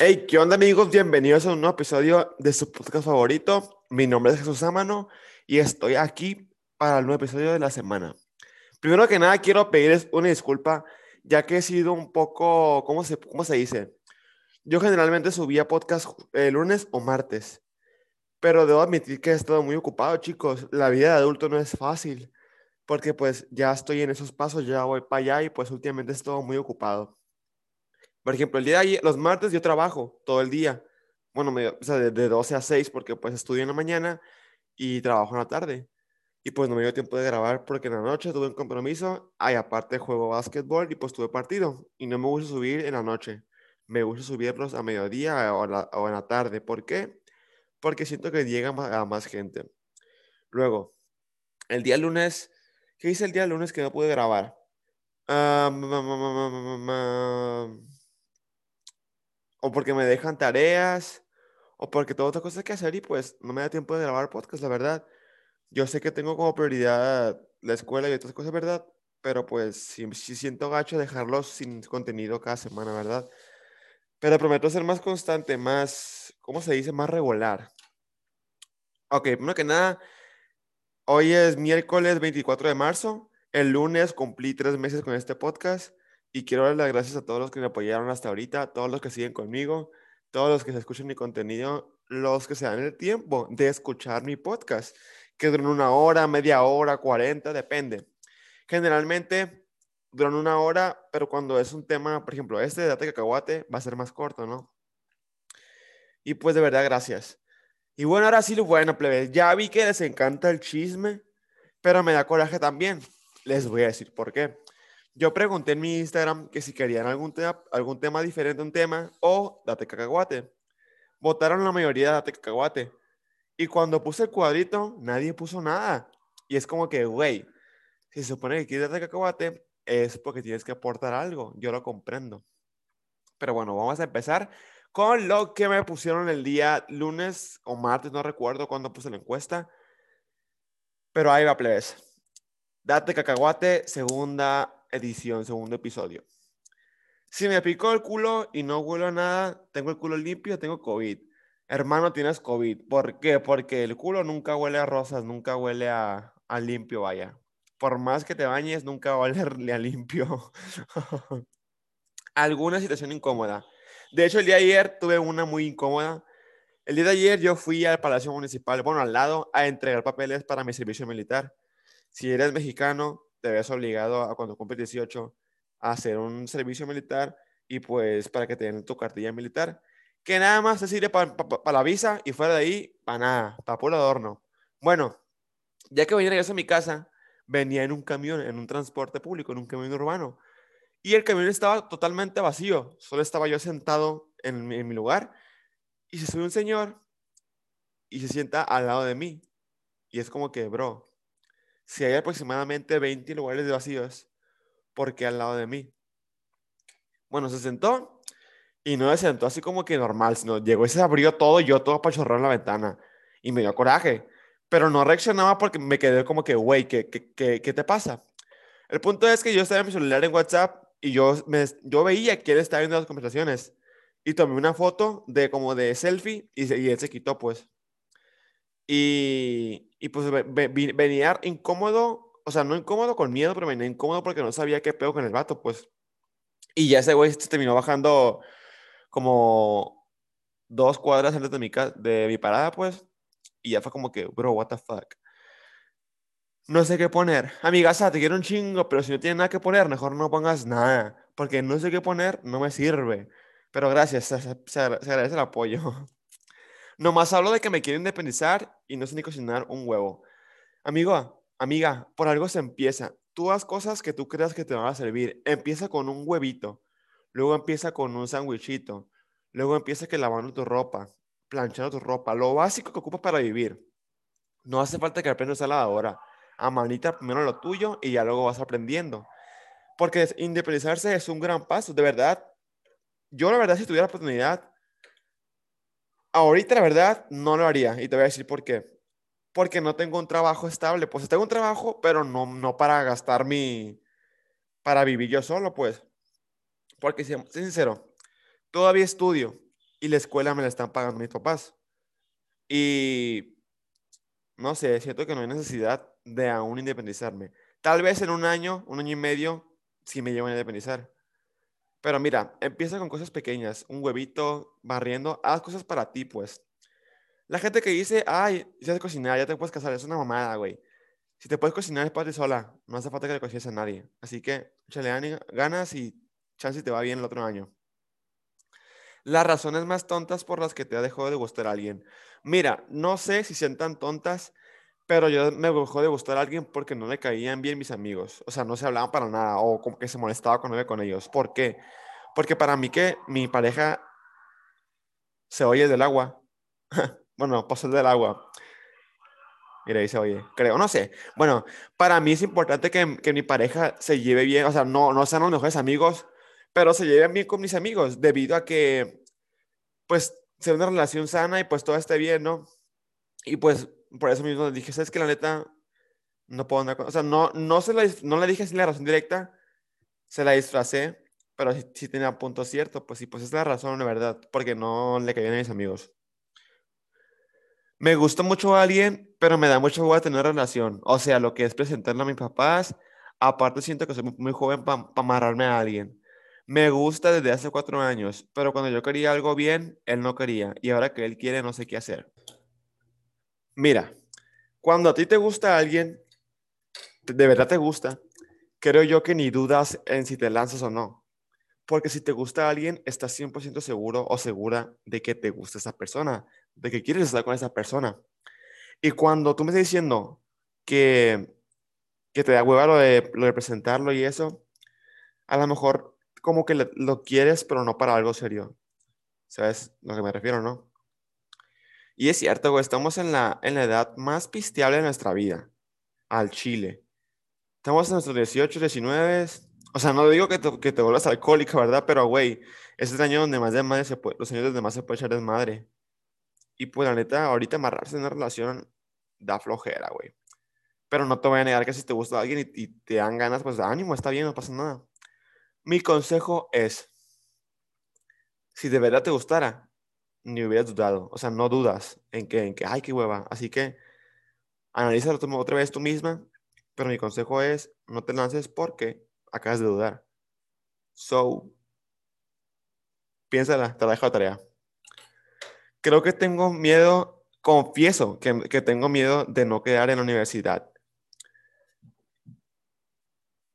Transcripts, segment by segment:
Hey, ¿qué onda amigos? Bienvenidos a un nuevo episodio de su podcast favorito. Mi nombre es Jesús Amano y estoy aquí para el nuevo episodio de la semana. Primero que nada, quiero pedirles una disculpa, ya que he sido un poco, ¿cómo se, cómo se dice? Yo generalmente subía podcast el lunes o martes, pero debo admitir que he estado muy ocupado, chicos. La vida de adulto no es fácil, porque pues ya estoy en esos pasos, ya voy para allá y pues últimamente he estado muy ocupado. Por ejemplo, el día de ayer, los martes yo trabajo todo el día. Bueno, o sea, de, de 12 a 6 porque pues estudio en la mañana y trabajo en la tarde. Y pues no me dio tiempo de grabar porque en la noche tuve un compromiso. Ay, aparte juego básquetbol y pues tuve partido. Y no me gusta subir en la noche. Me gusta subirlos a mediodía o, en la tarde. ¿Por qué? Porque siento que llega a más gente. Luego, el día lunes, ¿qué hice el día lunes que no pude grabar? Uh, o porque me dejan tareas, o porque tengo otras cosas que hacer y pues no me da tiempo de grabar podcast, la verdad. Yo sé que tengo como prioridad la escuela y otras cosas, ¿verdad? Pero pues sí, siento gacho dejarlos sin contenido cada semana, ¿verdad? Pero prometo ser más constante, más, ¿cómo se dice? Más regular. Ok, primero que nada, hoy es miércoles 24 de marzo. El lunes cumplí tres meses con este podcast. Y quiero dar las gracias a todos los que me apoyaron hasta ahorita, todos los que siguen conmigo, todos los que se escuchan mi contenido, los que se dan el tiempo de escuchar mi podcast, que duran una hora, media hora, 40, depende. Generalmente duran una hora, pero cuando es un tema, por ejemplo, este de Date Cacahuate, va a ser más corto, ¿no? Y pues de verdad, gracias. Y bueno, ahora sí bueno, plebe. Ya vi que les encanta el chisme, pero me da coraje también. Les voy a decir por qué. Yo pregunté en mi Instagram que si querían algún, tema, algún tema diferente, un tema, o date cacahuate. Votaron la mayoría date cacahuate. Y cuando puse el cuadrito, nadie puso nada. Y es como que, güey, si se supone que quieres date cacahuate, es porque tienes que aportar algo. Yo lo comprendo. Pero bueno, vamos a empezar con lo que me pusieron el día lunes o martes, no recuerdo cuándo puse la encuesta. Pero ahí va, plebes. Date cacahuate, segunda edición, segundo episodio. Si me picó el culo y no huelo a nada, tengo el culo limpio, tengo COVID. Hermano, tienes COVID. ¿Por qué? Porque el culo nunca huele a rosas, nunca huele a, a limpio, vaya. Por más que te bañes, nunca va a olerle a limpio. Alguna situación incómoda. De hecho, el día de ayer tuve una muy incómoda. El día de ayer yo fui al Palacio Municipal, bueno, al lado, a entregar papeles para mi servicio militar. Si eres mexicano, te ves obligado a cuando cumples 18 a hacer un servicio militar y pues para que te den tu cartilla militar, que nada más te sirve para la visa y fuera de ahí, para nada, para puro adorno. Bueno, ya que venía a mi casa, venía en un camión, en un transporte público, en un camión urbano. Y el camión estaba totalmente vacío, solo estaba yo sentado en en mi lugar y se sube un señor y se sienta al lado de mí. Y es como que, bro, si hay aproximadamente 20 lugares de vacíos, ¿por qué al lado de mí? Bueno, se sentó y no se sentó así como que normal, sino llegó y se abrió todo, yo todo apachorrado en la ventana y me dio coraje, pero no reaccionaba porque me quedé como que, güey, ¿qué, qué, qué, qué te pasa? El punto es que yo estaba en mi celular en WhatsApp y yo, me, yo veía que él estaba viendo las conversaciones y tomé una foto de como de selfie y, y él se quitó pues. Y, y pues venía incómodo, o sea, no incómodo con miedo, pero venía incómodo porque no sabía qué pedo con el vato, pues. Y ya ese güey se terminó bajando como dos cuadras antes de mi, de mi parada, pues. Y ya fue como que, bro, what the fuck. No sé qué poner. Amigaza, te quiero un chingo, pero si no tienes nada que poner, mejor no pongas nada. Porque no sé qué poner, no me sirve. Pero gracias, se, se agradece el apoyo. Nomás hablo de que me quiero independizar y no sé ni cocinar un huevo. Amigo, amiga, por algo se empieza. Tú haz cosas que tú creas que te van a servir. Empieza con un huevito, luego empieza con un sándwichito, luego empieza que lavando tu ropa, planchando tu ropa, lo básico que ocupas para vivir. No hace falta que aprendas a la hora. A manita primero lo tuyo y ya luego vas aprendiendo. Porque independizarse es un gran paso, de verdad. Yo la verdad si tuviera la oportunidad Ahorita, la verdad, no lo haría. Y te voy a decir por qué. Porque no tengo un trabajo estable. Pues tengo un trabajo, pero no, no para gastar mi... Para vivir yo solo, pues. Porque, sincero, todavía estudio. y la escuela me la están pagando mis papás. Y no sé, siento que no hay necesidad de aún independizarme. Tal vez en un año, un año y medio, sí me llevo a independizar. Pero mira, empieza con cosas pequeñas, un huevito, barriendo, haz cosas para ti, pues. La gente que dice, ay, ya sabes cocinar, ya te puedes casar, es una mamada, güey. Si te puedes cocinar, es para ti sola, no hace falta que le cocines a nadie. Así que, échale ganas y chance te va bien el otro año. Las razones más tontas por las que te ha dejado de gustar a alguien. Mira, no sé si sean tan tontas, pero yo me dejó de gustar a alguien porque no le caían bien mis amigos. O sea, no se hablaban para nada o como que se molestaba cuando iba con ellos. ¿Por qué? Porque para mí que mi pareja se oye del agua. bueno, pasó del agua. Mira, ahí se oye. Creo, no sé. Bueno, para mí es importante que, que mi pareja se lleve bien. O sea, no, no sean los mejores amigos, pero se lleven bien con mis amigos debido a que, pues, sea una relación sana y pues todo esté bien, ¿no? Y pues por eso mismo dije, ¿sabes que La neta, no puedo andar con... O sea, no, no, se la, no le dije así la razón directa, se la disfracé, pero sí, tenía punto cierto, pues sí, pues es la razón, la verdad, porque no le caían a mis amigos. Me gusta mucho a alguien, pero me da mucho a tener relación. O sea, lo que es presentarle a mis papás. Aparte, siento que soy muy joven para amarrarme a alguien. Me gusta desde hace cuatro años, pero cuando yo quería algo bien, él no quería. Y ahora que él quiere, no sé qué hacer. Mira, cuando a ti te gusta alguien, de verdad te gusta, creo yo que ni dudas en si te lanzas o no. Porque si te gusta alguien, estás 100% seguro o segura de que te gusta esa persona, de que quieres estar con esa persona. Y cuando tú me estás diciendo que, que te da hueva lo de, lo de presentarlo y eso, a lo mejor como que lo quieres, pero no para algo serio. ¿Sabes lo que me refiero, no? Y es cierto, güey, estamos en la, en la edad más pisteable de nuestra vida, al chile. Estamos en nuestros 18, 19. O sea, no digo que te, que te vuelvas alcohólica, ¿verdad? Pero, güey, es el año donde más de madre se puede, los años donde más se puede echar desmadre. Y pues, la neta, ahorita amarrarse en una relación da flojera, güey. Pero no te voy a negar que si te gusta alguien y, y te dan ganas, pues ánimo, está bien, no pasa nada. Mi consejo es, si de verdad te gustara, ni hubieras dudado. O sea, no dudas en que, en que ay, qué hueva. Así que analízalo otra vez tú misma. Pero mi consejo es, no te lances porque acabas de dudar. So, piénsala, te la dejo la tarea. Creo que tengo miedo, confieso que, que tengo miedo de no quedar en la universidad.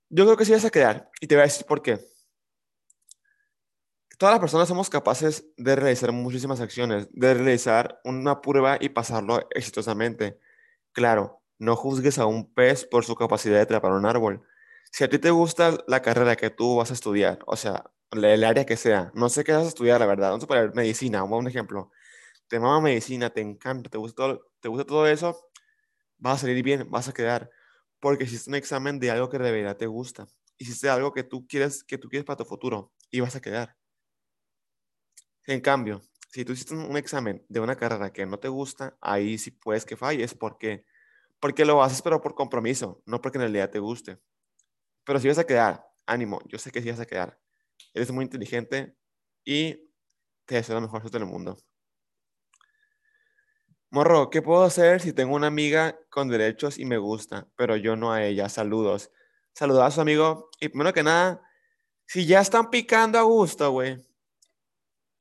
Yo creo que sí vas a quedar y te voy a decir por qué todas las personas somos capaces de realizar muchísimas acciones, de realizar una prueba y pasarlo exitosamente. Claro, no juzgues a un pez por su capacidad de trepar un árbol. Si a ti te gusta la carrera que tú vas a estudiar, o sea, el área que sea, no sé qué vas a estudiar, la verdad, vamos a poner medicina, un ejemplo. Te mama medicina, te encanta, te gusta todo, te gusta todo eso, vas a salir bien, vas a quedar, porque hiciste un examen de algo que de verdad te gusta, hiciste algo que tú quieres, que tú quieres para tu futuro y vas a quedar. En cambio, si tú hiciste un examen de una carrera que no te gusta, ahí sí puedes que falles. ¿Por qué? Porque lo haces, pero por compromiso, no porque en realidad te guste. Pero si vas a quedar, ánimo, yo sé que sí vas a quedar. Eres muy inteligente y te deseo lo mejor suerte del mundo. Morro, ¿qué puedo hacer si tengo una amiga con derechos y me gusta, pero yo no a ella? Saludos. Saludos a su amigo. Y primero que nada, si ya están picando a gusto, güey,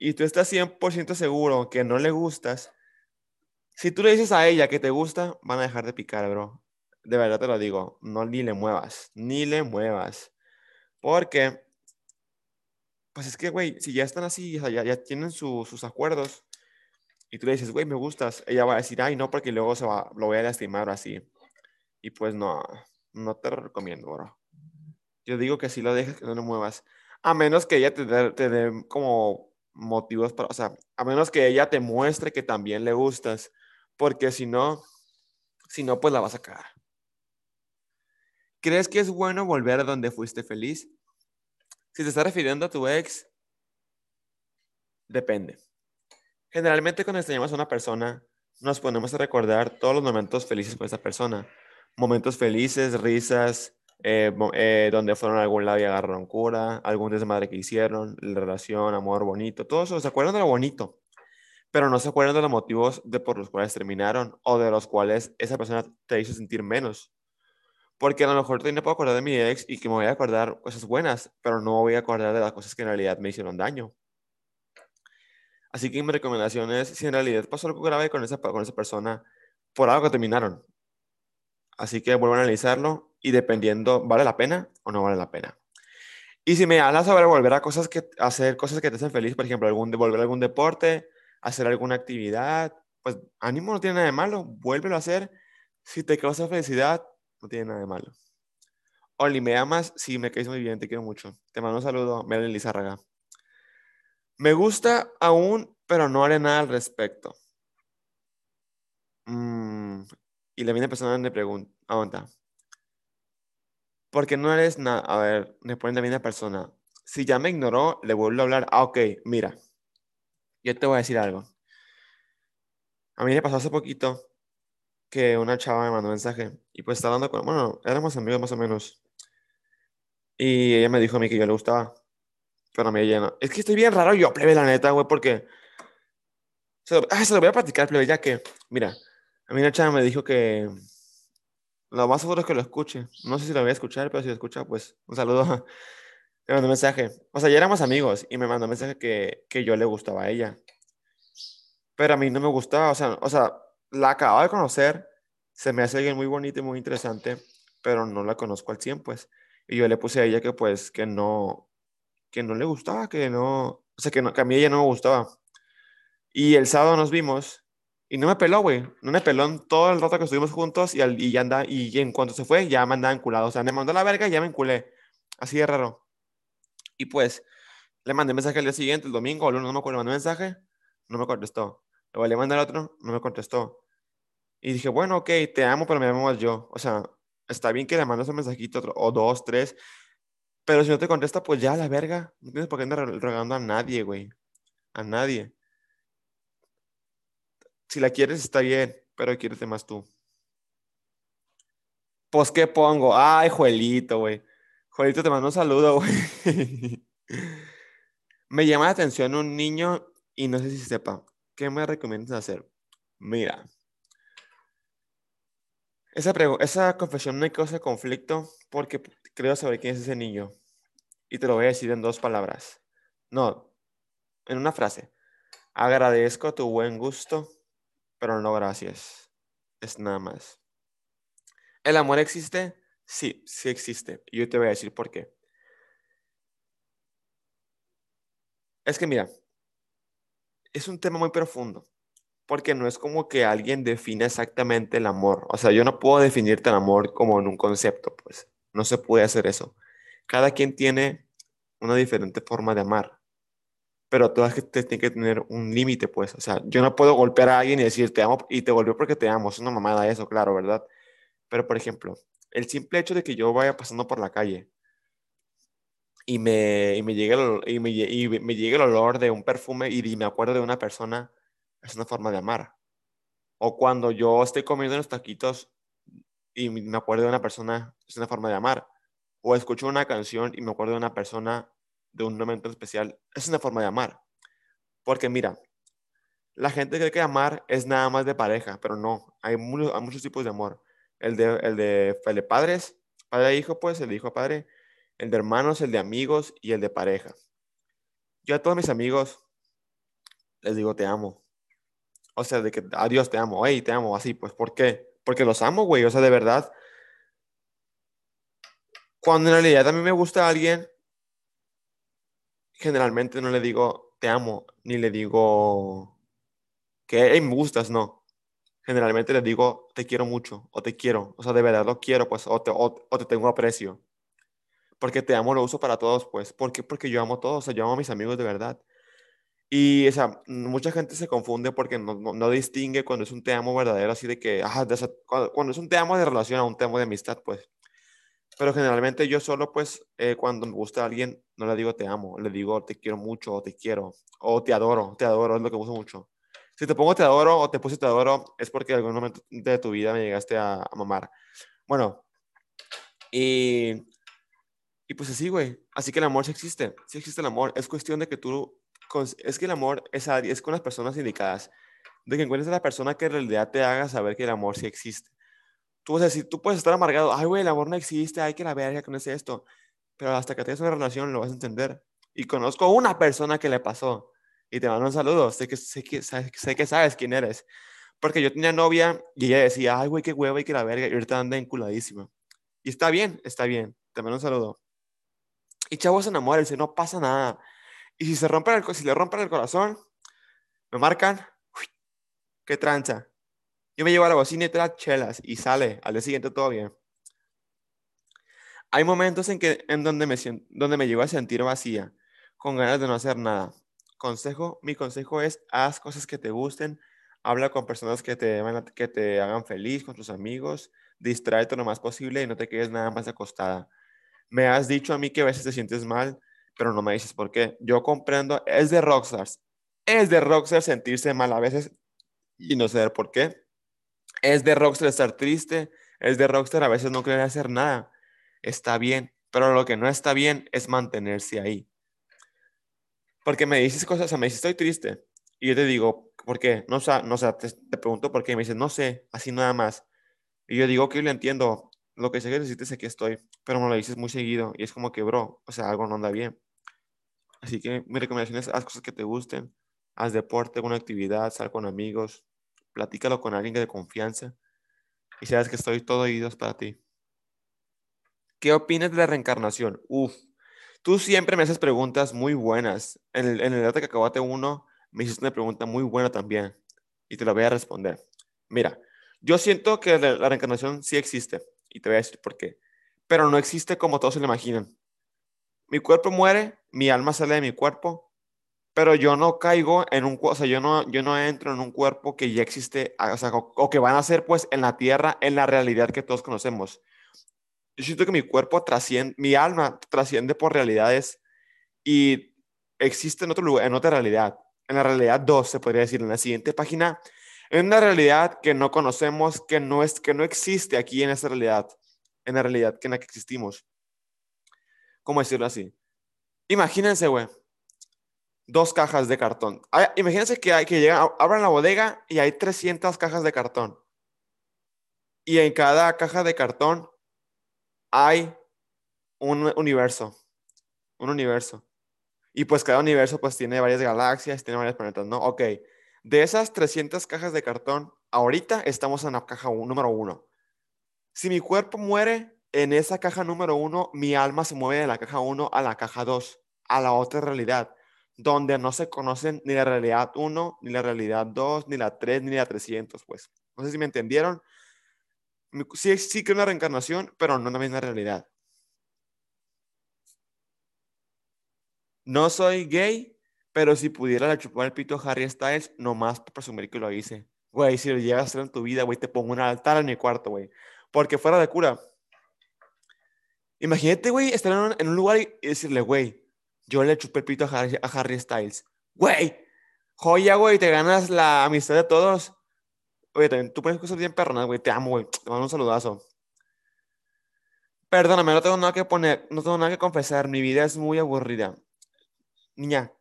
y tú estás 100% seguro que no le gustas, si tú le dices a ella que te gusta, van a dejar de picar, bro. De verdad te lo digo, no ni le muevas, ni le muevas. Porque, pues es que, güey, si ya están así, ya, ya tienen sus acuerdos, y tú le dices, güey, me gustas, ella va a decir, ay, no, porque luego se va, lo voy a lastimar o así. Y pues no, no te lo recomiendo, bro. Yo digo que si lo dejas, que no le muevas. A menos que ella te te dé como motivos para, o sea, a menos que ella te muestre que también le gustas, porque si no, si no, pues la vas a cagar. ¿Crees que es bueno volver a donde fuiste feliz? Si te estás refiriendo a tu ex, depende. Generalmente cuando extrañamos a una persona, nos ponemos a recordar todos los momentos felices con esa persona. Momentos felices, risas, eh, eh, donde fueron a algún lado y agarraron cura, algún desmadre que hicieron, la relación, amor bonito, todo eso, se acuerdan de lo bonito, pero no se acuerdan de los motivos de por los cuales terminaron o de los cuales esa persona te hizo sentir menos. Porque a lo mejor también me puedo acordar de mi ex y que me voy a acordar cosas buenas, pero no voy a acordar de las cosas que en realidad me hicieron daño. Así que mi recomendación es, si en realidad pasó algo grave con esa, con esa persona, por algo que terminaron. Así que vuelvo a analizarlo y dependiendo, ¿vale la pena o no vale la pena? Y si me hablas sobre volver a cosas que, hacer cosas que te hacen feliz, por ejemplo, algún, volver a algún deporte, hacer alguna actividad, pues ánimo, no tiene nada de malo, vuélvelo a hacer. Si te causa felicidad, no tiene nada de malo. Oli, ¿me amas? Sí, me caes muy bien, te quiero mucho. Te mando un saludo, Melanie Lizárraga. Me gusta aún, pero no haré nada al respecto. Mm, y la misma persona me pregunta, aguanta. ¿Por qué no eres nada? A ver, me pone la persona. Si ya me ignoró, le vuelvo a hablar. Ah, ok, mira. Yo te voy a decir algo. A mí me pasó hace poquito que una chava me mandó un mensaje y pues estaba hablando con, bueno, éramos amigos más o menos. Y ella me dijo a mí que yo le gustaba, pero a mí ella no. Es que estoy bien raro yo, plebe, la neta, güey, porque... Se lo, ah, se lo voy a platicar, plebe, ya que, mira, a mí una chava me dijo que lo más seguro es que lo escuche. No sé si lo voy a escuchar, pero si lo escucha, pues un saludo. Me mandó un mensaje. O sea, ya éramos amigos y me mandó un mensaje que, que yo le gustaba a ella. Pero a mí no me gustaba, o sea, o sea, la acababa de conocer, se me hace alguien muy bonito y muy interesante, pero no la conozco al 100, pues. Y yo le puse a ella que pues que no, que no le gustaba, que no, o sea, que, no, que a mí ella no me gustaba. Y el sábado nos vimos y no me peló, güey. No me peló en todo el rato que estuvimos juntos y, al, y ya anda, y en cuanto se fue, ya me andaba enculado. O sea, me mandó la verga y ya me enculé. Así de raro. Y pues, le mandé mensaje al día siguiente, el domingo, el lunes, no me acuerdo, le mandé mensaje, no me contestó. Luego le mandé al otro, no me contestó. Y dije, bueno, ok, te amo, pero me amo más yo. O sea, está bien que le mandes un mensajito otro, o dos, tres, pero si no te contesta, pues ya la verga. No tienes por qué andar rogando a nadie, güey. A nadie. Si la quieres, está bien, pero quiérete más tú. Pues, ¿qué pongo? Ay, Juelito, güey. Juelito, te mando un saludo, güey. me llama la atención un niño y no sé si sepa. ¿Qué me recomiendas hacer? Mira. Esa, esa confesión me causa conflicto porque creo saber quién es ese niño. Y te lo voy a decir en dos palabras. No, en una frase. Agradezco tu buen gusto, pero no gracias. Es nada más. ¿El amor existe? Sí, sí existe. Yo te voy a decir por qué. Es que mira, es un tema muy profundo, porque no es como que alguien define exactamente el amor. O sea, yo no puedo definirte el amor como en un concepto, pues no se puede hacer eso. Cada quien tiene una diferente forma de amar, pero todas te tienen que tener un límite, pues. O sea, yo no puedo golpear a alguien y decir te amo y te golpeo porque te amo. Es una mamada eso, claro, ¿verdad? Pero, por ejemplo, el simple hecho de que yo vaya pasando por la calle y me, y me, llegue, el, y me llegue el olor de un perfume y me acuerdo de una persona, es una forma de amar. O cuando yo estoy comiendo unos taquitos y me acuerdo de una persona, es una forma de amar. O escucho una canción y me acuerdo de una persona de un momento especial, es una forma de amar. Porque mira, la gente cree que amar es nada más de pareja, pero no, hay, muchos tipos de amor. El de, el de, el de padres, padre a hijo, pues, el hijo a padre, el de hermanos, el de amigos y el de pareja. Yo a todos mis amigos les digo te amo. O sea, de que adiós te amo, hey, te amo, así, pues, ¿por qué? Porque los amo, güey, o sea, de verdad. Cuando en realidad a mí me gusta alguien, generalmente no le digo te amo, ni le digo que hey, me gustas, no. Generalmente le digo te quiero mucho, o te quiero, o sea, de verdad lo quiero, pues, o te, o, te tengo aprecio porque te amo lo uso para todos, pues. ¿Por qué? Porque yo amo todos, o sea, yo amo a mis amigos de verdad. Y, o sea, mucha gente se confunde porque no, no, distingue cuando es un te amo verdadero, así de que, cuando, cuando, es un te amo de relación a un te amo de amistad, pues. Pero generalmente yo solo, pues, eh, cuando me gusta a alguien, no le digo te amo, le digo te quiero mucho, o te quiero, o te adoro, te adoro, es lo que uso mucho. Si te pongo te adoro o te puse te adoro, es porque en algún momento de tu vida me llegaste a, a mamar. Bueno, Y, y pues así, güey. Así que el amor sí existe. Sí existe el amor. Es cuestión de que tú... Es que el amor es, es con las personas indicadas. De que encuentres a la persona que en realidad te haga saber que el amor sí existe. Tú vas a decir, tú puedes estar amargado. Ay, güey, el amor no existe. Hay que la verga con ese esto. Pero hasta que tengas una relación lo vas a entender. Y conozco una persona que le pasó. Y te mando un saludo. Sé que, sé que, sé que sabes quién eres. Porque yo tenía novia y ella decía, ay, güey, qué huevo y que la verga. Y ahorita anda enculadísima. Y está bien, está bien. Te mando un saludo. Y chavos se enamoran, dice, no pasa nada. Y si se rompe el, si le rompen el corazón, me marcan, qué tranza. Yo me llevo a la bocina y las chelas y sale. Al día siguiente todo bien. Hay momentos en, que, en donde, me, donde me llego a sentir vacía, con ganas de no hacer nada. Consejo, mi consejo es, haz cosas que te gusten, habla con personas que te, que te hagan feliz, con tus amigos, distráete lo más posible y no te quedes nada más acostada. Me has dicho a mí que a veces te sientes mal, pero no me dices por qué. Yo comprendo, es de rockstars. Es de rockstar sentirse mal a veces y no saber por qué. Es de rockstar estar triste. Es de rockstar a veces no querer hacer nada. Está bien, pero lo que no está bien es mantenerse ahí. Porque me dices cosas, o sea, me dices estoy triste. Y yo te digo, ¿por qué? No, o no, te, te, pregunto por qué. Y me dices, no sé, así nada más. Y yo digo, que yo lo entiendo. Lo que sé que necesites aquí estoy. Pero me lo dices muy seguido. Y es como que, bro, o sea, algo no anda bien. Así que mi recomendación es, haz cosas que te gusten. Haz deporte, una actividad, sal con amigos. Platícalo con alguien de confianza. Y sabes que estoy todo oídos para ti. ¿Qué opinas de la reencarnación? Uf, tú siempre me haces preguntas muy buenas. En el, en el que acabaste uno, me hiciste una pregunta muy buena también. Y te la voy a responder. Mira, yo siento que la, reencarnación sí existe. Y te voy a decir por qué. Pero no existe como todos se lo imaginan. Mi cuerpo muere, mi alma sale de mi cuerpo, pero yo no caigo en un, o sea, yo no, yo no entro en un cuerpo que ya existe, o, sea, o, que van a ser pues en la tierra, en la realidad que todos conocemos. Yo siento que mi cuerpo trasciende, mi alma trasciende por realidades y existe en otro lugar, en otra realidad. En la realidad 2, se podría decir, en la siguiente página, en una realidad que no conocemos, que no, es, que no existe aquí en esa realidad, en la realidad que en la que existimos. ¿Cómo decirlo así? Imagínense, güey, dos cajas de cartón. Imagínense que, hay, que llegan, abran la bodega y hay 300 cajas de cartón. Y en cada caja de cartón hay un universo. Un universo. Y pues cada universo pues tiene varias galaxias, tiene varios planetas, ¿no? Ok. De esas 300 cajas de cartón, ahorita estamos en la caja número uno. Si mi cuerpo muere en esa caja número uno, mi alma se mueve de la caja uno a la caja dos, a la otra realidad, donde no se conocen ni la realidad 1, ni la realidad 2, ni la 3, ni la 300, pues. No sé si me entendieron. Sí, sí que una reencarnación, pero no en la misma realidad. No soy gay, pero si pudiera le chupar el pito a Harry Styles, nomás para presumir que lo hice. Güey, si lo llegas a hacer en tu vida, güey, te pongo un altar en mi cuarto, güey. Porque fuera de cura. Imagínate, güey, estar en un, lugar y decirle, güey, yo le chupé el pito a Harry, Styles. Güey, joya, güey, te ganas la amistad de todos. Oye, también tú pones cosas bien perronas, güey, te amo, güey. Te mando un saludazo. Perdóname, no tengo nada que poner, no tengo nada que confesar. Mi vida es muy aburrida. Niña,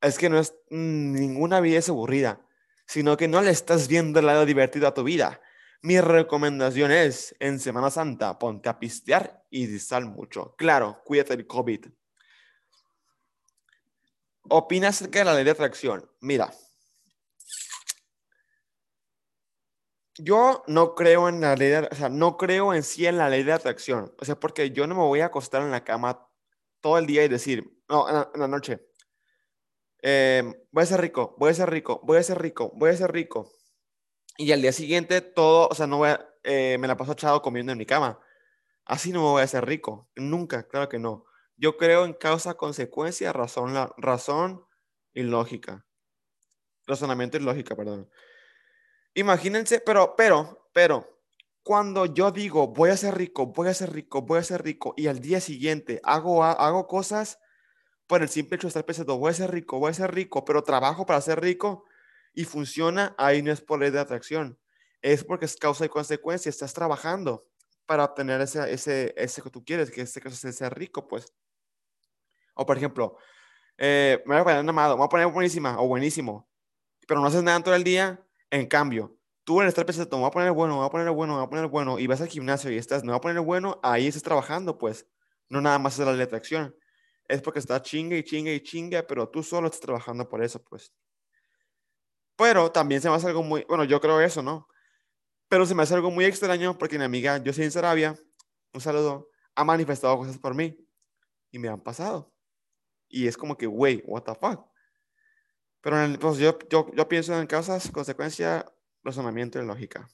es que no es ninguna vida es aburrida, sino que no le estás viendo el lado divertido a tu vida. Mi recomendación es, en Semana Santa, ponte a pistear y disal mucho. Claro, cuídate del COVID. ¿Opinas acerca de la ley de atracción? Mira, yo no creo en la ley de, o sea, no creo en sí en la ley de atracción. O sea, porque yo no me voy a acostar en la cama todo el día y decir, no, en la, noche, em, voy a ser rico, voy a ser rico, voy a ser rico, voy a ser rico. Y al día siguiente todo, o sea, no voy a, eh, me la paso echado comiendo en mi cama. Así no me voy a hacer rico. Nunca, claro que no. Yo creo en causa, consecuencia, razón, la, razón y lógica. Razonamiento y lógica, perdón. Imagínense, pero, pero, pero, cuando yo digo voy a ser rico, voy a ser rico, voy a ser rico, y al día siguiente hago, hago cosas por el simple hecho de estar pensando voy a ser rico, voy a ser rico, pero trabajo para ser rico y funciona, ahí no es por ley de atracción, es porque es causa y consecuencia, estás trabajando para obtener ese, ese, ese que tú quieres, que este caso sea rico, pues. O por ejemplo, eh, me voy a poner un amado, me voy a poner buenísima o buenísimo, pero no haces nada todo el día, en cambio, tú en estar pensando, me voy a poner bueno, me voy a poner bueno, me voy a poner bueno, y vas al gimnasio y estás, me voy a poner bueno, ahí estás trabajando, pues. No nada más es la letra acción. Es porque está chinga y chinga y chinga, pero tú solo estás trabajando por eso, pues. Pero también se me hace algo muy, bueno, yo creo eso, ¿no? Pero se me hace algo muy extraño porque mi amiga, yo soy en Sarabia, un saludo, ha manifestado cosas por mí y me han pasado. Y es como que, güey, what the fuck. Pero pues yo, yo, yo pienso en causas, consecuencia, razonamiento y lógica.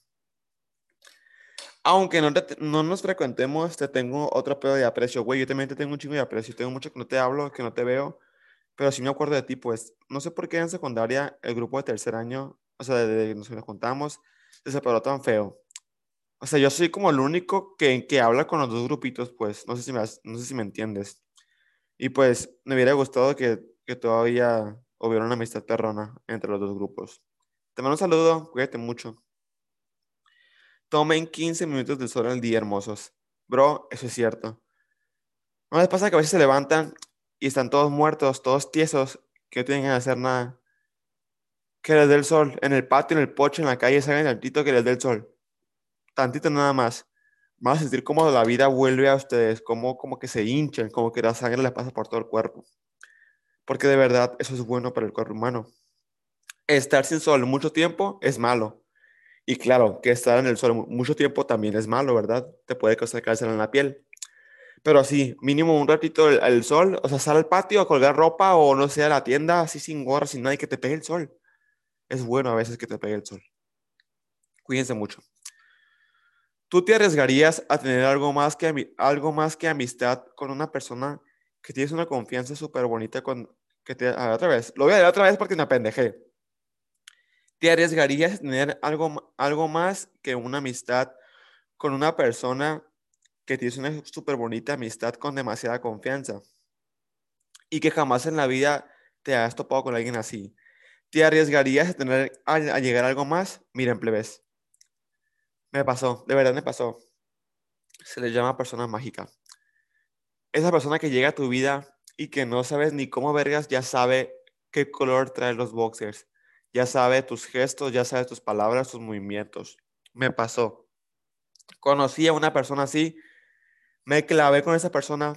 Aunque no, no nos frecuentemos, te tengo otro pedo de aprecio, güey. Yo también te tengo un chingo de aprecio. Tengo mucho que no te hablo, que no te veo. Pero sí me acuerdo de ti, pues. No sé por qué en secundaria el grupo de tercer año, o sea, de, nos juntamos, se separó tan feo. O sea, yo soy como el único que, que habla con los dos grupitos, pues. No sé si me, no sé si me entiendes. Y pues me hubiera gustado que, que todavía hubiera una amistad perrona entre los dos grupos. Te mando un saludo, cuídate mucho. Tomen 15 minutos del sol al día, hermosos. Bro, eso es cierto. ¿No les pasa que a veces se levantan y están todos muertos, todos tiesos, que no tienen que hacer nada? Que les dé el sol. En el patio, en el pocho, en la calle, salgan tantito que les dé el sol. Tantito nada más. Van a sentir cómo la vida vuelve a ustedes, como, como que se hinchan, como que la sangre les pasa por todo el cuerpo. Porque de verdad eso es bueno para el cuerpo humano. Estar sin sol mucho tiempo es malo y claro, que estar en el sol mucho tiempo también es malo, ¿verdad? Te puede causar cáncer en la piel. Pero así, mínimo un ratito al sol, o sea, sal al patio a colgar ropa o no sé, a la tienda así sin gorra, sin nada y que te pegue el sol. Es bueno a veces que te pegue el sol. Cuídense mucho. ¿Tú te arriesgarías a tener algo más que, algo más que amistad con una persona que tienes una confianza súper bonita con... Que te, a otra vez, lo voy a decir otra vez porque me apendejé. ¿Te arriesgarías a tener algo, algo más que una amistad con una persona que tienes una súper bonita amistad con demasiada confianza? Y que jamás en la vida te has topado con alguien así. ¿Te arriesgarías a, tener, a, llegar a algo más? Miren, plebes. Me pasó, de verdad me pasó. Se le llama persona mágica. Esa persona que llega a tu vida y que no sabes ni cómo vergas ya sabe qué color traen los boxers ya sabe tus gestos, ya sabe tus palabras, tus movimientos. Me pasó. Conocí a una persona así, me clavé con esa persona.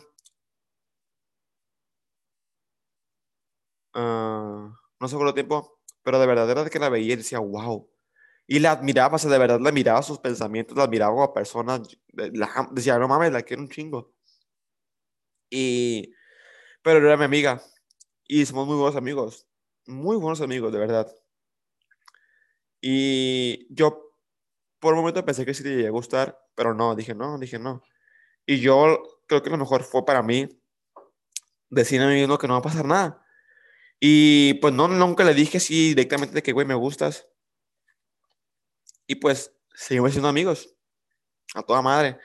Uh, no sé cuánto tiempo, pero de verdad era que la veía y decía, wow. Y la admiraba, o sea, de verdad la admiraba sus pensamientos, la admiraba como persona. La, decía, no mames, la quiero un chingo. Y, pero era mi amiga. Y somos muy buenos amigos. Muy buenos amigos, de verdad. Y yo por un momento pensé que sí te iba a gustar, pero no, dije no, dije no. Y yo creo que lo mejor fue para mí decir a mí mismo que no va a pasar nada. Y pues no, nunca le dije así directamente de que, güey, me gustas. Y pues seguimos siendo amigos. A toda madre.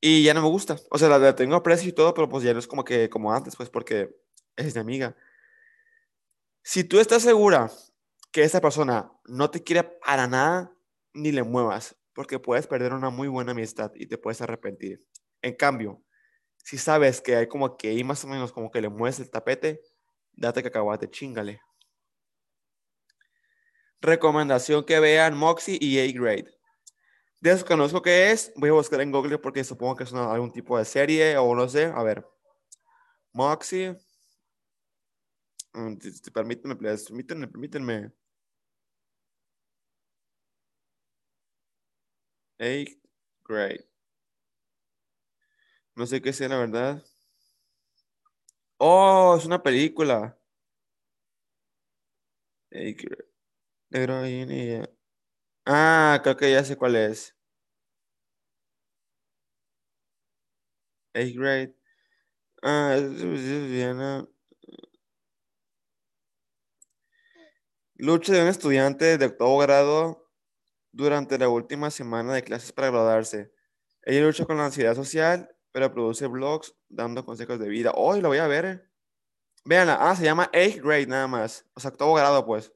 Y ya no me gusta. O sea, la, tengo aprecio y todo, pero pues ya no es como que como antes, pues porque es mi amiga. Si tú estás segura que esa persona no te quiere para nada, ni le muevas, porque puedes perder una muy buena amistad y te puedes arrepentir. En cambio, si sabes que hay como que ahí más o menos como que le mueves el tapete, date que acabate, chingale. Recomendación que vean Moxie y A-Grade. Desconozco qué es, voy a buscar en Google porque supongo que es algún tipo de serie o no sé. A ver. Moxie. Mm, permítanme, permítanme, permítanme. Eighth grade. No sé qué sea la verdad. Oh, es una película. Eighth grade. Ah, creo que ya sé cuál es. Eighth grade. Ah, es Lucha de un estudiante de octavo grado durante la última semana de clases para graduarse. Ella lucha con la ansiedad social, pero produce blogs dando consejos de vida. Hoy lo voy a ver. Eh. Veanla. Ah, se llama 8th grade nada más. O sea, octavo grado, pues.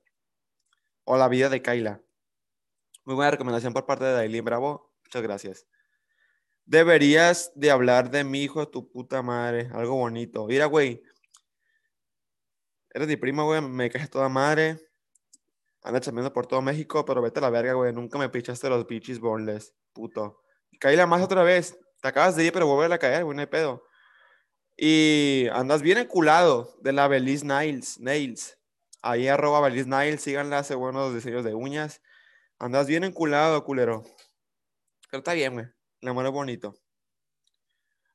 O la vida de Kyla. Muy buena recomendación por parte de Dailin Bravo. Muchas gracias. Deberías de hablar de mi hijo tu puta madre. Algo bonito. Mira, güey. Eres mi prima, güey. Me caes toda madre. Anda chambeando por todo México, pero vete a la verga, güey. Nunca me pichaste los bichis boneless, puto. Caí la más otra vez. Te acabas de ir, pero vuelve a caer, güey, no hay pedo. Y andas bien enculado de la Belize Nails. Nails. Ahí arroba Belize Nails, síganla, hace buenos diseños de uñas. Andas bien enculado, culero. Pero está bien, güey. Amor es bonito.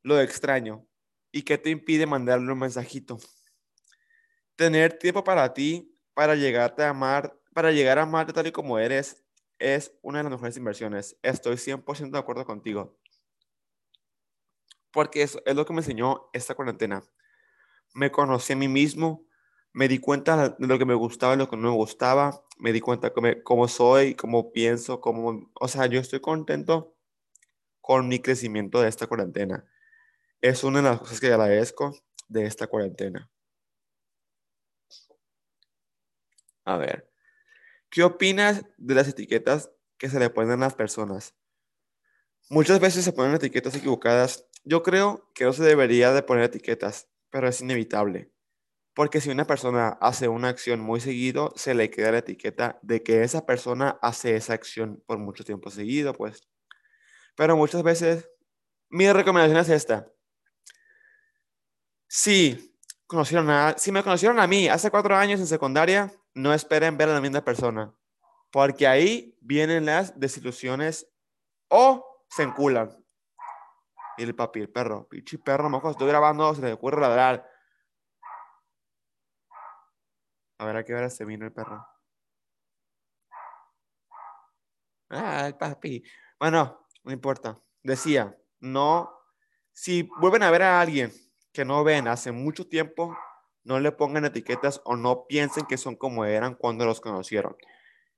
Lo extraño. ¿Y qué te impide mandarle un mensajito? Tener tiempo para ti, para llegarte a amar, para llegar a amarte tal y como eres, es una de las mejores inversiones. Estoy 100% de acuerdo contigo. Porque eso es lo que me enseñó esta cuarentena. Me conocí a mí mismo, me di cuenta de lo que me gustaba y lo que no me gustaba, me di cuenta de cómo soy, cómo pienso, cómo... O sea, yo estoy contento con mi crecimiento de esta cuarentena. Es una de las cosas que agradezco de esta cuarentena. A ver, ¿qué opinas de las etiquetas que se le ponen a las personas? Muchas veces se ponen etiquetas equivocadas. Yo creo que no se debería de poner etiquetas, pero es inevitable. Porque si una persona hace una acción muy seguido, se le queda la etiqueta de que esa persona hace esa acción por mucho tiempo seguido, pues. Pero muchas veces, mi recomendación es esta. Si, conocieron a, si me conocieron a mí hace cuatro años en secundaria, no esperen ver a la misma persona. Porque ahí vienen las desilusiones o se enculan. Y el papi, el perro, pichi perro, mojo, estoy grabando, se le ocurre ladrar. A ver a qué hora se vino el perro. Ah, el papi. Bueno, no importa. Decía, no, si vuelven a ver a alguien que no ven hace mucho tiempo, no le pongan etiquetas o no piensen que son como eran cuando los conocieron.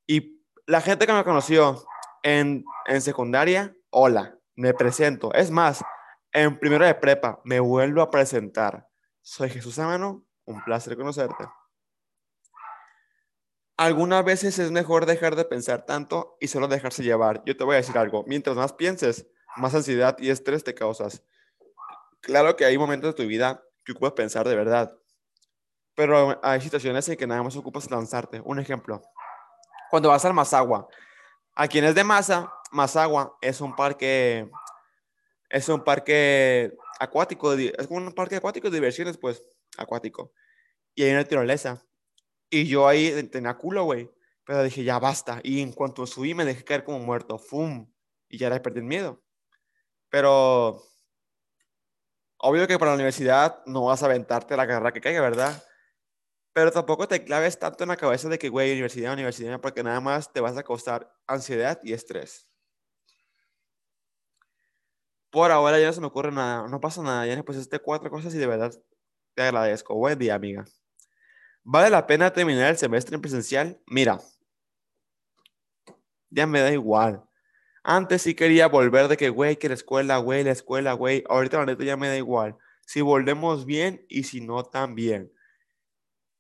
Y la gente que me conoció en, en secundaria, hola, me presento. Es más, en primero de prepa, me vuelvo a presentar. Soy Jesús Amano, un placer conocerte. Algunas veces es mejor dejar de pensar tanto y solo dejarse llevar. Yo te voy a decir algo, mientras más pienses, más ansiedad y estrés te causas. Claro que hay momentos de tu vida que ocupas pensar de verdad, pero hay situaciones en que nada más ocupas lanzarte. Un ejemplo, cuando vas al Mazagua, a quien es de Maza, Mazagua es un parque, es un parque acuático, es un parque acuático de diversiones, pues, acuático. Y hay una tirolesa y yo ahí tenía culo, güey. Pero dije, ya basta. Y en cuanto subí, me dejé caer como muerto. ¡Fum! Y ya le perdí el miedo. Pero, obvio que para la universidad no vas a aventarte la carrera que caiga, ¿verdad? Pero tampoco te claves tanto en la cabeza de que, güey, universidad, universidad, porque nada más te vas a causar ansiedad y estrés. Por ahora ya no se me ocurre nada, no pasa nada. Ya pues este cuatro cosas y de verdad te agradezco. Buen día, amiga. ¿Vale la pena terminar el semestre en presencial? Mira, ya me da igual. Antes sí quería volver de que, güey, que la escuela, güey, la escuela, güey. Ahorita la neta ya me da igual. Si volvemos bien y si no, también.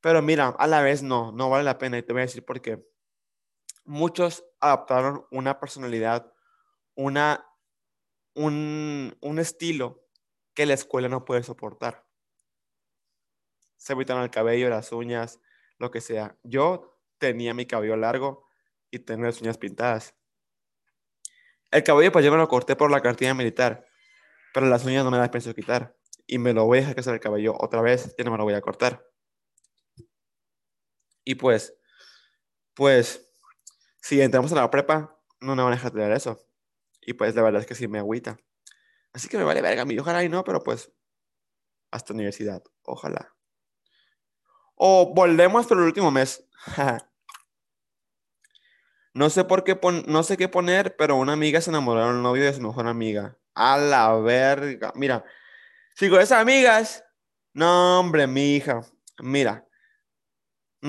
Pero mira, a la vez no, no vale la pena. Y te voy a decir por qué. Muchos adaptaron una personalidad, una, un, un estilo que la escuela no puede soportar se pintaron el cabello, las uñas, lo que sea. Yo tenía mi cabello largo y tenía las uñas pintadas. El cabello pues yo me lo corté por la cartilla militar, pero las uñas no me las pienso quitar. Y me lo voy a dejar crecer el cabello otra vez y no me lo voy a cortar. Y pues, pues, si entramos a la prepa, no me van a dejar tener eso. Y pues la verdad es que sí me agüita. Así que me vale verga, mi ojalá y no, pero pues, hasta universidad, ojalá. O volvemos por el último mes. no sé por qué no sé qué poner, pero una amiga se enamoró del novio de su mejor amiga. A la verga. Mira, si con esas amigas, no, hombre, mi hija. Mira.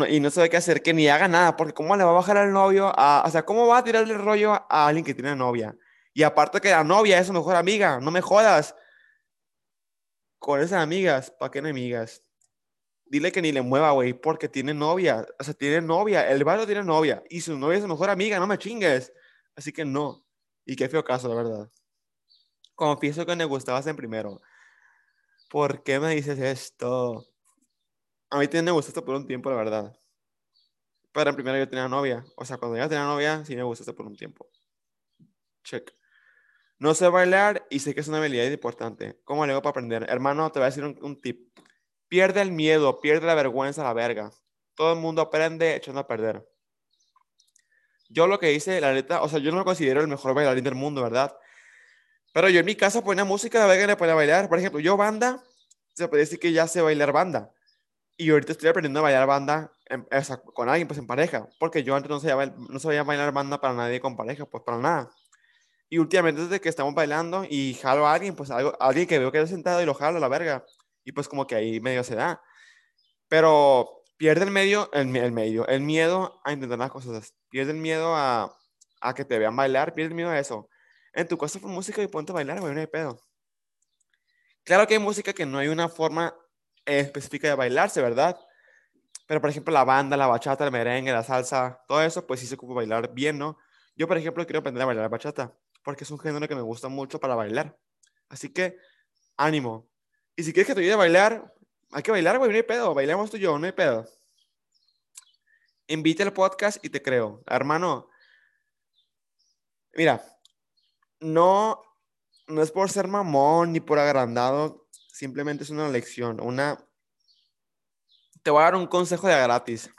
y no sabe qué hacer, que ni haga nada, porque ¿cómo le va a bajar al novio? O sea, ¿cómo va a tirarle el rollo a alguien que tiene novia? Y aparte que la novia es su mejor amiga, no me jodas. Con esas amigas, ¿para qué no amigas? Dile que ni le mueva, güey, porque tiene novia. O sea, tiene novia. El barrio tiene novia. Y su novia es su mejor amiga, no me chingues. Así que no. Y qué feo caso, la verdad. Confieso que me gustabas en primero. ¿Por qué me dices esto? A mí también me gustaste por un tiempo, la verdad. Pero en primero yo tenía novia. O sea, cuando ya tenía novia, sí me gustaste por un tiempo. Check. No sé bailar y sé que es una habilidad importante. ¿Cómo le hago para aprender? Hermano, te voy a decir un, tip. Pierde el miedo, pierde la vergüenza, la verga. Todo el mundo aprende echando a perder. Yo lo que hice, la neta, o sea, yo no me considero el mejor bailarín del mundo, ¿verdad? Pero yo en mi casa ponía música, la verga, le ponía bailar. Por ejemplo, yo banda, se puede decir que ya sé bailar banda. Y ahorita estoy aprendiendo a bailar banda o sea, con alguien, pues en pareja. Porque yo antes no sabía, no sabía bailar banda para nadie con pareja, pues para nada. Y últimamente desde que estamos bailando y jalo a alguien, pues algo, alguien que veo que está sentado y lo jalo a la verga. Y pues como que ahí medio se da. Pero pierde el medio, el, el medio, el miedo a intentar las cosas. Pierde el miedo a, a que te vean bailar, pierde el miedo a eso. En tu casa fue música y ponte a bailar, güey, no hay pedo. Claro que hay música que no hay una forma específica de bailarse, ¿verdad? Pero, por ejemplo, la banda, la bachata, el merengue, la salsa, todo eso, pues sí se ocupa bailar bien, ¿no? Yo, por ejemplo, quiero aprender a bailar la bachata porque es un género que me gusta mucho para bailar. Así que, ánimo. Y si quieres que te ayude a bailar, hay que bailar, güey, no hay pedo. Bailamos tú y yo, no hay pedo. Invite al podcast y te creo. Hermano, mira, no, no es por ser mamón ni por agrandado, simplemente es una lección, una... Te voy a dar un consejo de gratis.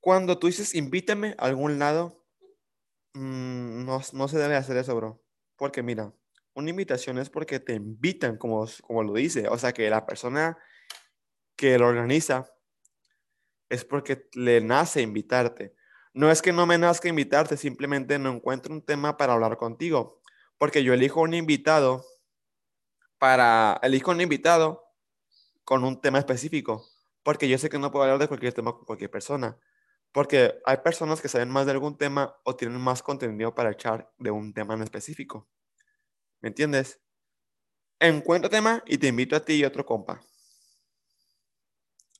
Cuando tú dices invítame a algún lado, Mm, no, no se debe hacer eso, bro. Porque mira, una invitación es porque te invitan, como, como lo dice. O sea, que la persona que lo organiza es porque le nace invitarte. No es que no me nazca invitarte, simplemente no encuentro un tema para hablar contigo. Porque yo elijo un invitado para, elijo un invitado con un tema específico. Porque yo sé que no puedo hablar de cualquier tema con cualquier persona. Porque hay personas que saben más de algún tema o tienen más contenido para echar de un tema en específico. ¿Me entiendes? Encuentro tema y te invito a ti y otro compa.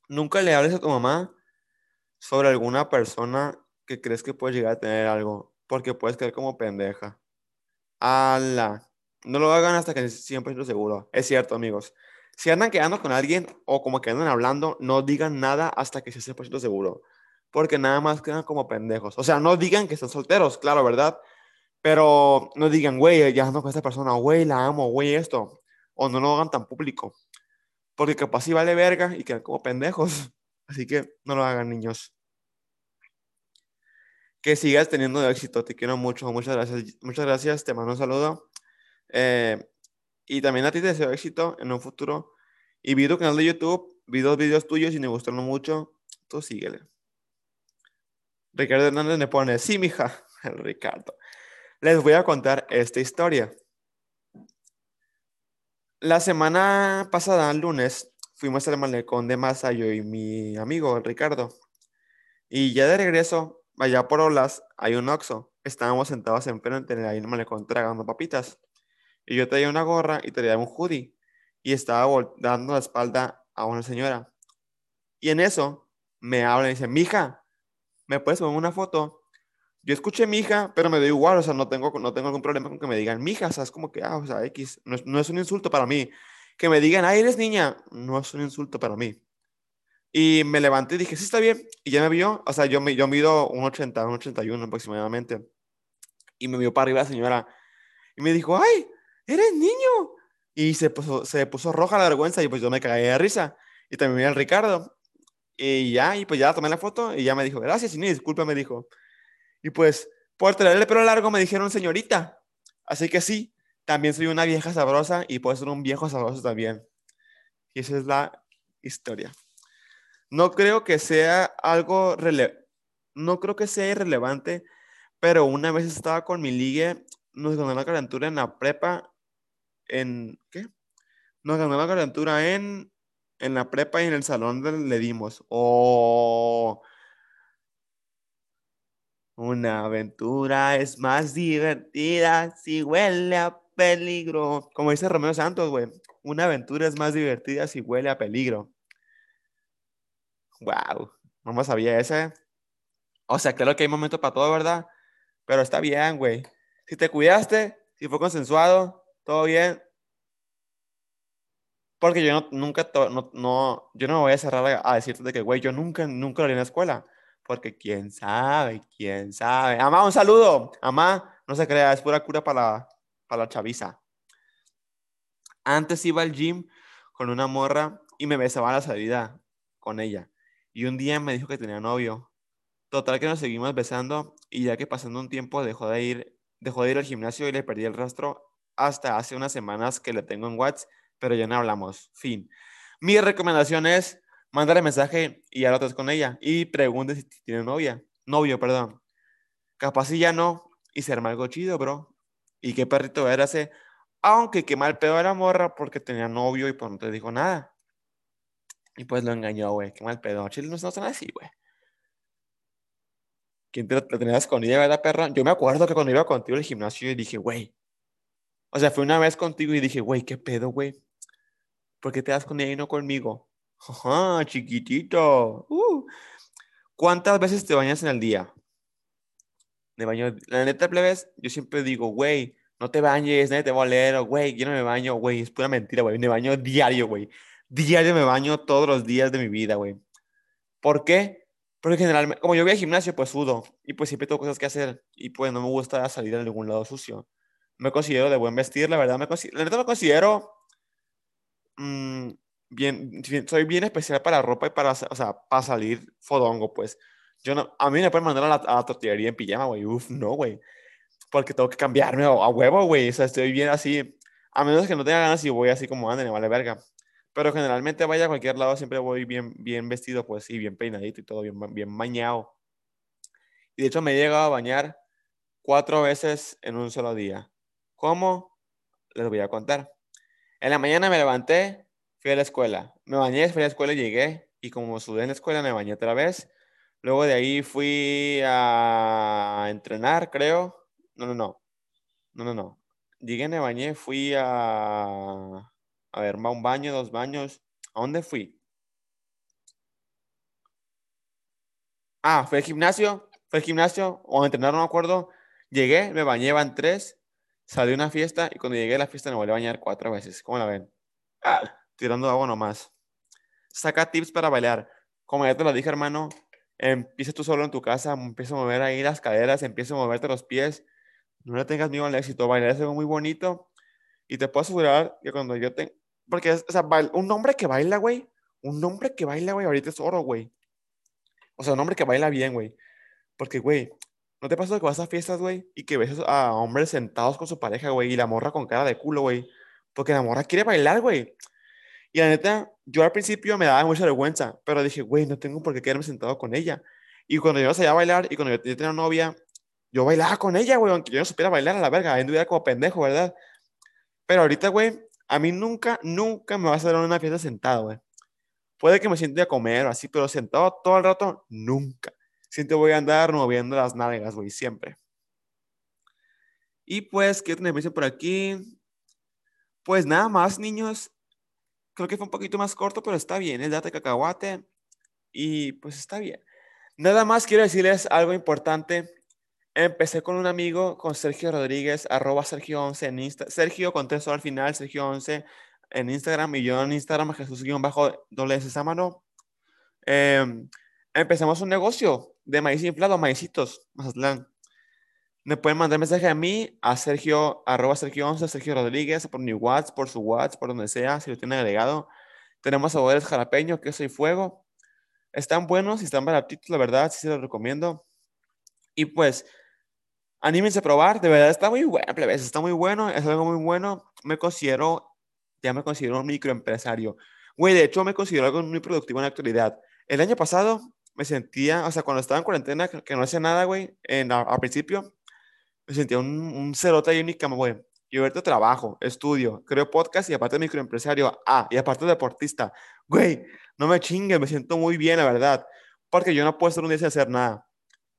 Nunca le hables a tu mamá sobre alguna persona que crees que puede llegar a tener algo, porque puedes quedar como pendeja. ¡Hala! No lo hagan hasta que siempre esté seguro. Es cierto, amigos. Si andan quedando con alguien o como que andan hablando, no digan nada hasta que se 100% seguro porque nada más quedan como pendejos. O sea, no digan que están solteros, claro, ¿verdad? Pero no digan, güey, ya no con esta persona, güey, la amo, güey, esto. O no lo hagan tan público. Porque capaz si vale verga y quedan como pendejos. Así que no lo hagan, niños. Que sigas teniendo éxito. Te quiero mucho. Muchas gracias. Muchas gracias. Te mando un saludo. Eh, y también a ti te deseo éxito en un futuro. Y vi tu canal de YouTube. Vi dos videos tuyos y me gustaron mucho. Tú síguele. Ricardo Hernández me pone, sí, mija, Ricardo. Les voy a contar esta historia. La semana pasada, el lunes, fuimos al malecón de Masa, yo y mi amigo, Ricardo. Y ya de regreso, allá por Olas, hay un Oxxo. Estábamos sentados en frente en el malecón tragando papitas. Y yo traía una gorra y traía un hoodie. Y estaba dando la espalda a una señora. Y en eso me habla y dice, mija, ¿me puedes tomar una foto? Yo escuché mi hija, pero me da igual, o sea, no tengo, no tengo algún problema con que me digan mi hija, o sea, es como que, ah, o sea, X, no es, no es un insulto para mí. Que me digan, ah, eres niña, no es un insulto para mí. Y me levanté y dije, sí, está bien. Y ya me vio, o sea, yo, me, yo mido un 80, un 81 aproximadamente. Y me vio para arriba la señora. Y me dijo, ay, eres niño. Y se puso, se puso roja la vergüenza y pues yo me caí de risa. Y también vi al Ricardo. Y ya, y pues ya tomé la foto y ya me dijo, gracias, y disculpa, me dijo. Y pues, por tener el pelo largo me dijeron señorita. Así que sí, también soy una vieja sabrosa y puedo ser un viejo sabroso también. Y esa es la historia. No creo que sea algo no creo que sea irrelevante, pero una vez estaba con mi ligue, nos ganó la calentura en la prepa, en, ¿qué? Nos ganó la calentura en en la prepa y en el salón le dimos. Oh, una aventura es más divertida si huele a peligro. Como dice Romeo Santos, güey. Una aventura es más divertida si huele a peligro. Wow, no me sabía ese. O sea, claro que hay momentos para todo, ¿verdad? Pero está bien, güey. Si te cuidaste, si fue consensuado, todo bien. Porque yo no, nunca, no, no, yo no me voy a cerrar a, decirte de que, güey, yo nunca, nunca lo haría en la escuela. Porque quién sabe, quién sabe. Amá, un saludo. Amá, no se crea, es pura cura para, para la chaviza. Antes iba al gym con una morra y me besaba la salida con ella. Y un día me dijo que tenía novio. Total que nos seguimos besando y ya que pasando un tiempo dejó de ir, dejó de ir al gimnasio y le perdí el rastro hasta hace unas semanas que le tengo en WhatsApp, pero ya no hablamos. Fin. Mi recomendación es mándale mensaje y ya lo con ella y pregunte si tiene novia. Novio, perdón. Capaz si ya no y ser algo chido, bro. Y qué perrito era ese. Aunque qué mal pedo era morra porque tenía novio y pues no te dijo nada. Y pues lo engañó, güey. Qué mal pedo. Chile no son así, güey. ¿Quién te lo tenías con ella, verdad, perra? Yo me acuerdo que cuando iba contigo al gimnasio, yo dije, güey. O sea, fui una vez contigo y dije, güey, qué pedo, güey. ¿Por qué te das con ella y no conmigo? Ajá, chiquitito. Uh. ¿Cuántas veces te bañas en el día? Me baño. La neta, plebes, yo siempre digo, güey, no te bañes, nadie te va a leer, güey, yo no me baño, güey, es pura mentira, güey. Me baño diario, güey. Diario me baño todos los días de mi vida, güey. ¿Por qué? Porque generalmente, como yo voy al gimnasio, pues sudo. Y pues siempre tengo cosas que hacer. Y pues no me gusta salir a ningún lado sucio. Me considero de buen vestir, la verdad. Me la neta me considero. Mm, soy bien especial para ropa y para, o sea, para salir fodongo, pues. Yo no, a mí me pueden mandar a la, a la tortillería en pijama, güey. Uf, no, güey. Porque tengo que cambiarme a, huevo, güey. O sea, estoy bien así. A menos que no tenga ganas y voy así como ande, me vale verga. Pero generalmente vaya a cualquier lado, siempre voy bien, bien vestido, pues sí, bien peinadito y todo, bien, bien bañado. Y de hecho me he llegado a bañar cuatro veces en un solo día. ¿Cómo? Les voy a contar. En la mañana me levanté, fui a la escuela. Me bañé, fui a la escuela y llegué. Y como sudé en la escuela, me bañé otra vez. Luego de ahí fui a entrenar, creo. No, no, no. No, no, no. Llegué, me bañé, fui a a ver, un baño, dos baños. ¿A dónde fui? Ah, fue al gimnasio, fue al gimnasio o a entrenar, no me acuerdo. Llegué, me bañé, van tres, salí a una fiesta y cuando llegué a la fiesta me volví a bañar cuatro veces. ¿Cómo la ven? Ah, tirando agua nomás. Saca tips para bailar. Como ya te lo dije, hermano, empieza tú solo en tu casa, empieza a mover ahí las caderas, empieza a moverte los pies. No le tengas miedo al éxito. Bailar es algo muy bonito. Y te puedo asegurar que cuando yo te, porque, o un hombre que baila, güey, un hombre que baila, güey, ahorita es oro, güey. O sea, un hombre que baila bien, güey. Porque, güey, ¿no te pasa que vas a fiestas, güey, y que ves a hombres sentados con su pareja, güey, y la morra con cara de culo, güey? Porque la morra quiere bailar, güey. Y la neta, yo al principio me daba mucha vergüenza, pero dije, güey, no tengo por qué quedarme sentado con ella. Y cuando yo allá a bailar y cuando yo, tenía novia, yo bailaba con ella, güey, aunque yo no supiera bailar a la verga, anduviera como pendejo, ¿verdad? Pero ahorita, güey, a mí nunca, nunca me va a hacer una fiesta sentado, güey. Puede que me siente a comer o así, pero sentado todo el rato, nunca. Siempre voy a andar moviendo las nalgas, güey, siempre. Y pues, ¿qué dicen por aquí? Pues nada más, niños. Creo que fue un poquito más corto, pero está bien. Es date cacahuate. Y pues está bien. Nada más quiero decirles algo importante. Empecé con un amigo, con Sergio Rodríguez, arroba Sergio11 en Instagram. Sergio con al final, Sergio11 en Instagram y yo en Instagram, doble Sámano. Em, empezamos un negocio de maíz inflado, maicitos, Mazatlán. Me pueden mandar mensaje a mí, a Sergio, arroba Sergio11, Sergio Rodríguez, por mi WhatsApp, por su WhatsApp, por donde sea, si lo tienen agregado. Tenemos sabores jalapeño, queso y fuego. Están buenos y están baratitos, la verdad, sí se los recomiendo. Y pues, anímense a probar, de verdad está muy bueno, plebes, está muy bueno, es algo muy bueno. Me considero, ya me considero un microempresario. Güey, de hecho me considero algo muy productivo en la actualidad. El año pasado me sentía, o sea, cuando estaba en cuarentena, que no hacía nada, güey, en, al principio, me sentía un, un cerote y única, güey. Yo ahorita trabajo, estudio, creo podcast y aparte microempresario. Ah, y aparte deportista. Güey, no me chingue, me siento muy bien, la verdad. Porque yo no puedo estar un día sin hacer nada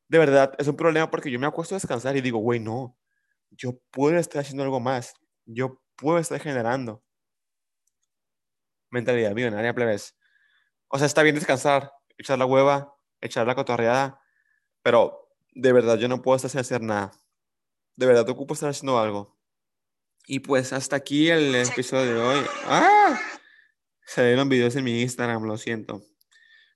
de verdad, es un problema porque yo me acuesto a descansar y digo, güey, no, yo puedo estar haciendo algo más, yo puedo estar generando. Mentalidad millonaria, plebes. O sea, está bien descansar, echar la hueva, echar la cotorreada, pero de verdad yo no puedo estar sin hacer nada. De verdad, te ocupo estar haciendo algo. Y pues hasta aquí el episodio de hoy. ¡Ah! Se dieron videos en mi Instagram, lo siento.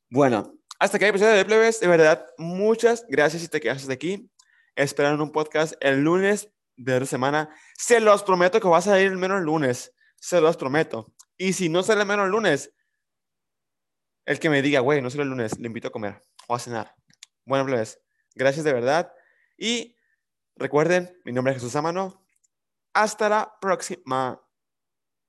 Bueno, hasta aquí el episodio de Plebes. De verdad, muchas gracias si te quedas hasta aquí. Esperan un podcast el lunes de la semana. Se los prometo que va a salir menos el lunes. Se los prometo. Y si no sale menos el lunes, el que me diga, güey, no sale el lunes, le invito a comer o a cenar. Bueno, plebes, gracias de verdad. Y recuerden, mi nombre es Jesús Amano. Hasta la próxima.